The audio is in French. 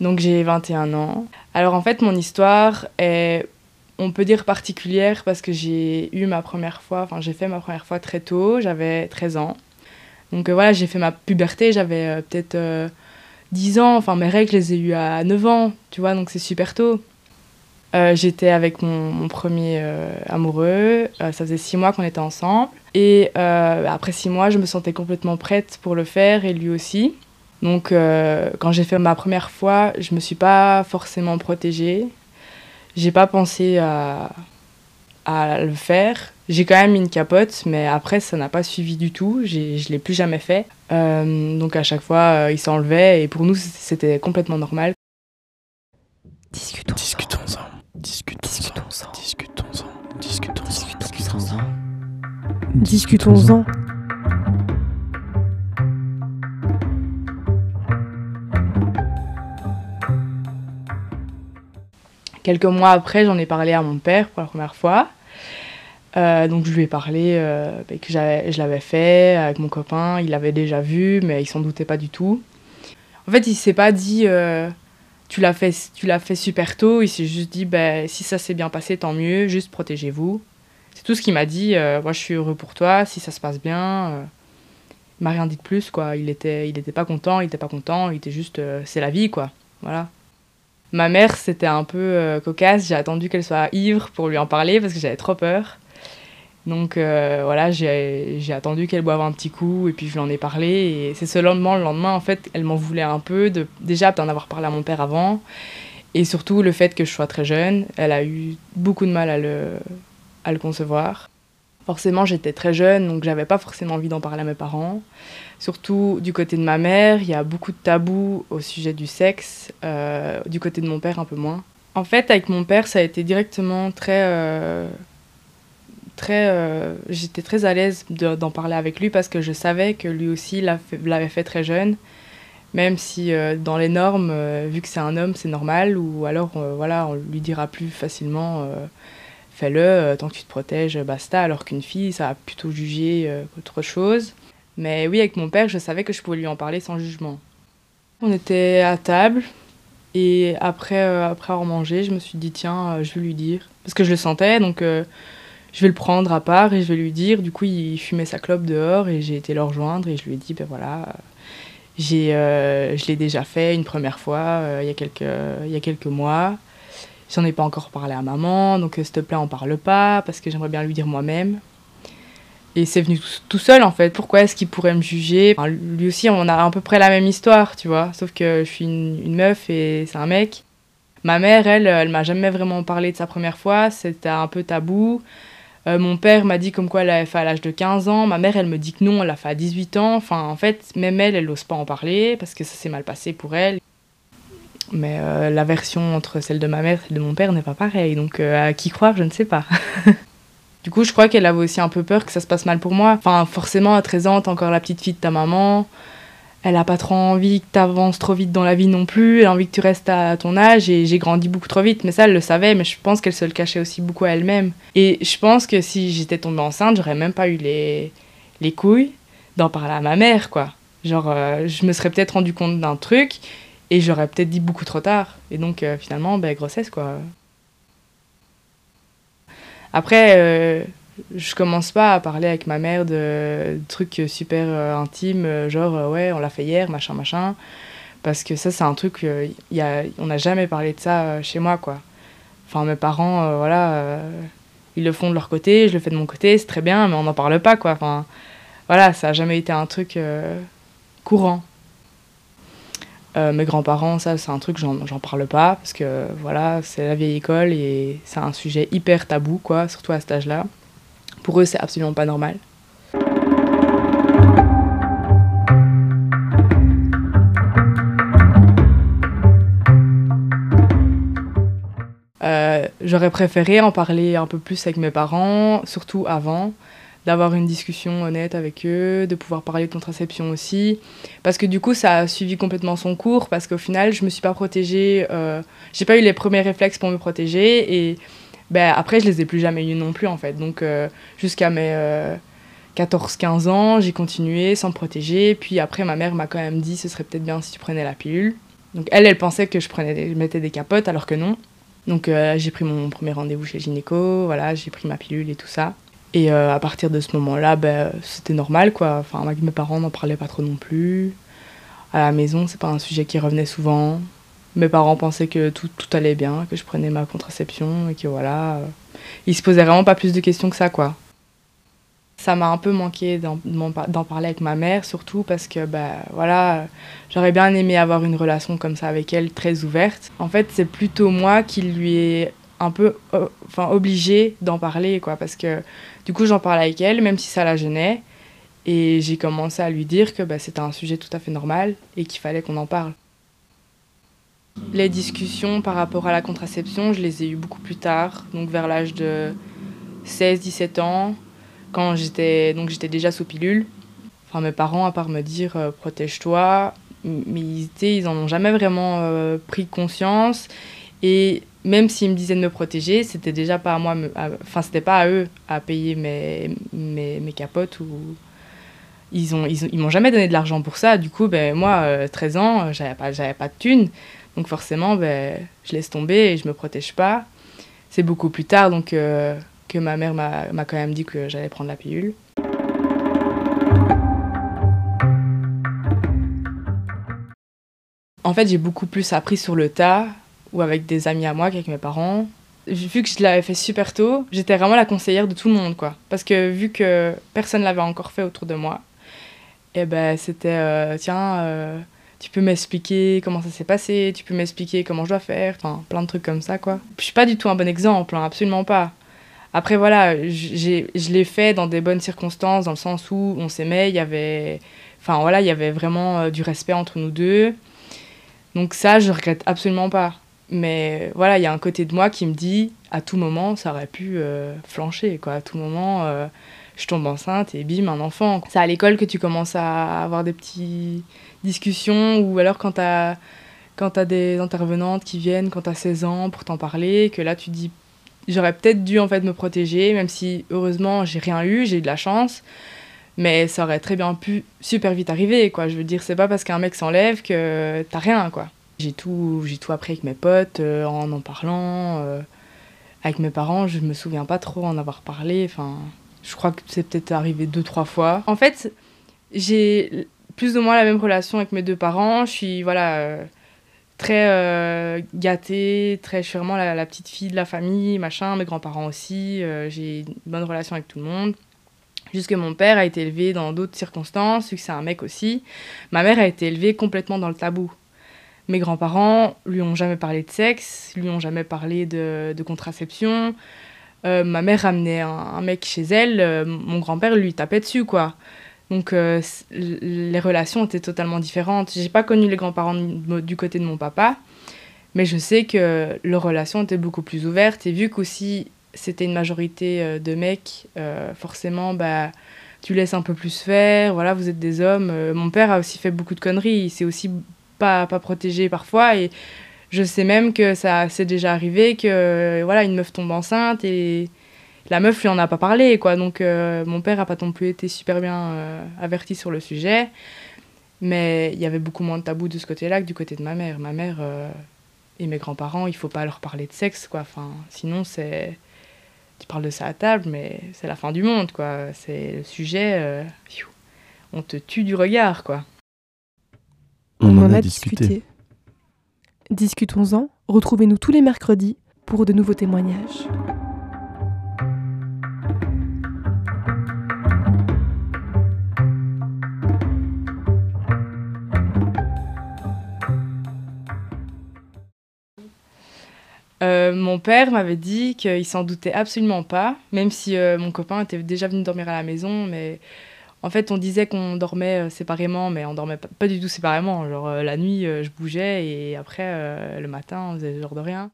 Donc j'ai 21 ans. Alors en fait, mon histoire est, on peut dire particulière parce que j'ai eu ma première fois, enfin j'ai fait ma première fois très tôt, j'avais 13 ans. Donc euh, voilà, j'ai fait ma puberté, j'avais euh, peut-être 10 ans, enfin mes règles, je les ai eues à 9 ans, tu vois, donc c'est super tôt. J'étais avec mon, premier amoureux, ça faisait 6 mois qu'on était ensemble. Et après 6 mois, je me sentais complètement prête pour le faire et lui aussi. Donc, euh, quand j'ai fait ma première fois, je me suis pas forcément protégée. J'ai pas pensé à, à le faire. J'ai quand même mis une capote, mais après, ça n'a pas suivi du tout. Je l'ai plus jamais fait. Euh, donc, à chaque fois, euh, il s'enlevait et pour nous, c'était complètement normal. Discutons-en. Discutons-en. Discutons-en. Discutons-en. Discutons-en. Discutons-en. Quelques mois après, j'en ai parlé à mon père pour la première fois. Euh, donc je lui ai parlé euh, bah, que je l'avais fait avec mon copain, il l'avait déjà vu, mais il s'en doutait pas du tout. En fait, il s'est pas dit euh, tu l'as fait, tu l'as fait super tôt. Il s'est juste dit bah, si ça s'est bien passé, tant mieux. Juste protégez-vous. C'est tout ce qu'il m'a dit. moi, je suis heureux pour toi. Si ça se passe bien, il m'a rien dit de plus quoi. Il était, il était pas content, il était pas content. Il était juste c'est la vie quoi. Voilà. Ma mère, c'était un peu euh, cocasse. J'ai attendu qu'elle soit ivre pour lui en parler parce que j'avais trop peur. Donc euh, voilà, j'ai attendu qu'elle boive un petit coup et puis je lui en ai parlé. Et c'est seulement le lendemain, en fait, elle m'en voulait un peu, de, déjà d'en avoir parlé à mon père avant. Et surtout le fait que je sois très jeune. Elle a eu beaucoup de mal à le, à le concevoir. Forcément, j'étais très jeune, donc j'avais pas forcément envie d'en parler à mes parents. Surtout du côté de ma mère, il y a beaucoup de tabous au sujet du sexe. Euh, du côté de mon père, un peu moins. En fait, avec mon père, ça a été directement très. Euh, très euh, J'étais très à l'aise d'en parler avec lui parce que je savais que lui aussi l'avait fait très jeune. Même si dans les normes, vu que c'est un homme, c'est normal, ou alors voilà, on lui dira plus facilement fais-le, tant que tu te protèges, basta, alors qu'une fille, ça va plutôt juger autre chose. Mais oui, avec mon père, je savais que je pouvais lui en parler sans jugement. On était à table et après, euh, après avoir mangé, je me suis dit tiens, euh, je vais lui dire. Parce que je le sentais, donc euh, je vais le prendre à part et je vais lui dire. Du coup, il fumait sa clope dehors et j'ai été le rejoindre et je lui ai dit ben voilà, j'ai, je l'ai déjà fait une première fois il, y a quelques, il y a quelques mois. J'en ai pas encore parlé à maman, donc s'il te plaît, en parle pas parce que j'aimerais bien lui dire moi-même. Et c'est venu tout, seul en fait. Pourquoi est-ce qu'il pourrait me juger? Lui aussi, on a à peu près la même histoire, tu vois. Sauf que je suis une, meuf et c'est un mec. Ma mère, elle, elle m'a jamais vraiment parlé de sa première fois. C'était un peu tabou. Euh, mon père m'a dit comme quoi elle l'avait fait à l'âge de 15 ans. Ma mère, elle me dit que non, elle l'a fait à 18 ans. Enfin, en fait, même elle, elle n'ose pas en parler parce que ça s'est mal passé pour elle. Mais euh, la version entre celle de ma mère et celle de mon père n'est pas pareille. Donc, euh, à qui croire, je ne sais pas. Du coup, je crois qu'elle avait aussi un peu peur que ça se passe mal pour moi. Enfin, forcément, à 13 ans, t'es encore la petite fille de ta maman. Elle a pas trop envie que t'avances trop vite dans la vie non plus. Elle a envie que tu restes à ton âge. Et j'ai grandi beaucoup trop vite. Mais ça, elle le savait. Mais je pense qu'elle se le cachait aussi beaucoup à elle-même. Et je pense que si j'étais tombée enceinte, j'aurais même pas eu les, les couilles d'en parler à ma mère, quoi. Genre, euh, je me serais peut-être rendu compte d'un truc et j'aurais peut-être dit beaucoup trop tard. Et donc, euh, finalement, ben, grossesse, quoi. Après, euh, je commence pas à parler avec ma mère de, trucs super euh, intimes, genre ouais, on l'a fait hier, machin, machin. Parce que ça, c'est un truc, y a, on n'a jamais parlé de ça chez moi, quoi. Enfin, mes parents, voilà, ils le font de leur côté, je le fais de mon côté, c'est très bien, mais on n'en parle pas, quoi. Enfin, voilà, ça a jamais été un truc courant. Euh, mes grands-parents, ça, c'est un truc, j'en parle pas, parce que voilà, c'est la vieille école et c'est un sujet hyper tabou, quoi, surtout à cet âge-là. Pour eux, c'est absolument pas normal. Euh, j'aurais préféré en parler un peu plus avec mes parents, surtout avant, d'avoir une discussion honnête avec eux, de pouvoir parler de contraception aussi. Parce que du coup, ça a suivi complètement son cours, parce qu'au final, je me suis pas protégée, euh, j'ai pas eu les premiers réflexes pour me protéger, et ben, après, je les ai plus jamais eu non plus, en fait. Donc, euh, jusqu'à mes 14-15 euh, ans, j'ai continué sans me protéger, puis après, ma mère m'a quand même dit, ce serait peut-être bien si tu prenais la pilule. Donc elle, elle pensait que je, prenais je mettais des capotes alors que non. Donc j'ai pris mon premier rendez-vous chez gynéco, voilà, j'ai pris ma pilule et tout ça. Et à partir de ce moment-là, ben, c'était normal quoi. Enfin, mes parents n'en parlaient pas trop non plus. À la maison, c'est pas un sujet qui revenait souvent. Mes parents pensaient que tout, tout allait bien, que je prenais ma contraception et que voilà. ils se posaient vraiment pas plus de questions que ça quoi. Ça m'a un peu manqué d'en parler avec ma mère, surtout parce que bah, voilà, j'aurais bien aimé avoir une relation comme ça avec elle, très ouverte. En fait, c'est plutôt moi qui lui ai un peu euh, enfin, obligée d'en parler, quoi, parce que du coup, j'en parlais avec elle, même si ça la gênait. Et j'ai commencé à lui dire que bah, c'était un sujet tout à fait normal et qu'il fallait qu'on en parle. Les discussions par rapport à la contraception, je les ai eues beaucoup plus tard, donc vers l'âge de 16-17 ans quand j'étais donc j'étais déjà sous pilule. Enfin, mes parents, à part me dire euh, protège-toi, mais ils, ils en ont jamais vraiment euh, pris conscience. Et même s'ils me disaient de me protéger, c'était déjà pas à moi, enfin c'était pas à eux à payer mes, mes, mes capotes ou ils ont ils, ils m'ont jamais donné de l'argent pour ça. Du coup, ben moi, 13 euh, ans, j'avais pas j'avais pas de thunes, donc forcément, ben je laisse tomber et je me protège pas. C'est beaucoup plus tard, donc que ma mère m'a quand même dit que j'allais prendre la pilule. En fait, j'ai beaucoup plus appris sur le tas ou avec des amis à moi qu'avec mes parents. Vu que je l'avais fait super tôt, j'étais vraiment la conseillère de tout le monde, quoi. Parce que vu que personne l'avait encore fait autour de moi, et eh ben c'était euh, tiens, euh, tu peux m'expliquer comment ça s'est passé, tu peux m'expliquer comment je dois faire, enfin plein de trucs comme ça, quoi. Je suis pas du tout un bon exemple, hein, absolument pas. Après, voilà, je l'ai fait dans des bonnes circonstances, dans le sens où on s'aimait, il y avait, enfin, voilà, il y avait vraiment euh, du respect entre nous deux. Donc ça, je regrette absolument pas. Mais voilà, il y a un côté de moi qui me dit, à tout moment, ça aurait pu euh, flancher, quoi. À tout moment, euh, je tombe enceinte et bim, un enfant. C'est à l'école que tu commences à avoir des petites discussions, ou alors quand t'as quand as des intervenantes qui viennent quand t'as 16 ans pour t'en parler, que là tu dis J'aurais peut-être dû en fait me protéger, même si heureusement j'ai rien eu, j'ai eu de la chance. Mais ça aurait très bien pu super vite arriver, quoi. Je veux dire, c'est pas parce qu'un mec s'enlève que t'as rien, quoi. J'ai tout, j'ai tout appris avec mes potes, euh, en en parlant. Euh, avec mes parents, je me souviens pas trop en avoir parlé. Enfin, je crois que c'est peut-être arrivé deux, trois fois. En fait, j'ai plus ou moins la même relation avec mes deux parents. Je suis, voilà, euh, très gâtée, très, je vraiment la, petite fille de la famille, machin, mes grands-parents aussi, j'ai une bonne relation avec tout le monde. Jusque mon père a été élevé dans d'autres circonstances, vu que c'est un mec aussi. Ma mère a été élevée complètement dans le tabou. Mes grands-parents lui ont jamais parlé de sexe, lui ont jamais parlé de, contraception. Euh, ma mère ramenait un, mec chez elle, mon grand-père lui tapait dessus, quoi. Donc euh, les relations étaient totalement différentes. J'ai pas connu les grands-parents du côté de mon papa, mais je sais que leurs relations étaient beaucoup plus ouvertes. Et vu qu'aussi c'était une majorité euh, de mecs, euh, forcément, bah, tu laisses un peu plus faire. Voilà, vous êtes des hommes. mon père a aussi fait beaucoup de conneries. Il s'est aussi pas, pas protégé parfois. Et je sais même que ça s'est déjà arrivé que voilà, une meuf tombe enceinte et la meuf lui en a pas parlé, quoi. Donc euh, mon père a pas non plus été super bien euh, averti sur le sujet. Mais il y avait beaucoup moins de tabous de ce côté-là que du côté de ma mère. Ma mère euh, et mes grands-parents, il faut pas leur parler de sexe, quoi. Enfin, sinon, c'est. Tu parles de ça à table, mais c'est la fin du monde, quoi. C'est le sujet. on te tue du regard, quoi. On, en, a, discuté. Discutons-en. Retrouvez-nous tous les mercredis pour de nouveaux témoignages. Euh, mon père m'avait dit qu'il s'en doutait absolument pas, même si euh, mon copain était déjà venu dormir à la maison, mais en fait on disait qu'on dormait euh, séparément, mais on dormait pas, pas du tout séparément. Genre la nuit je bougeais et après le matin on faisait genre de rien.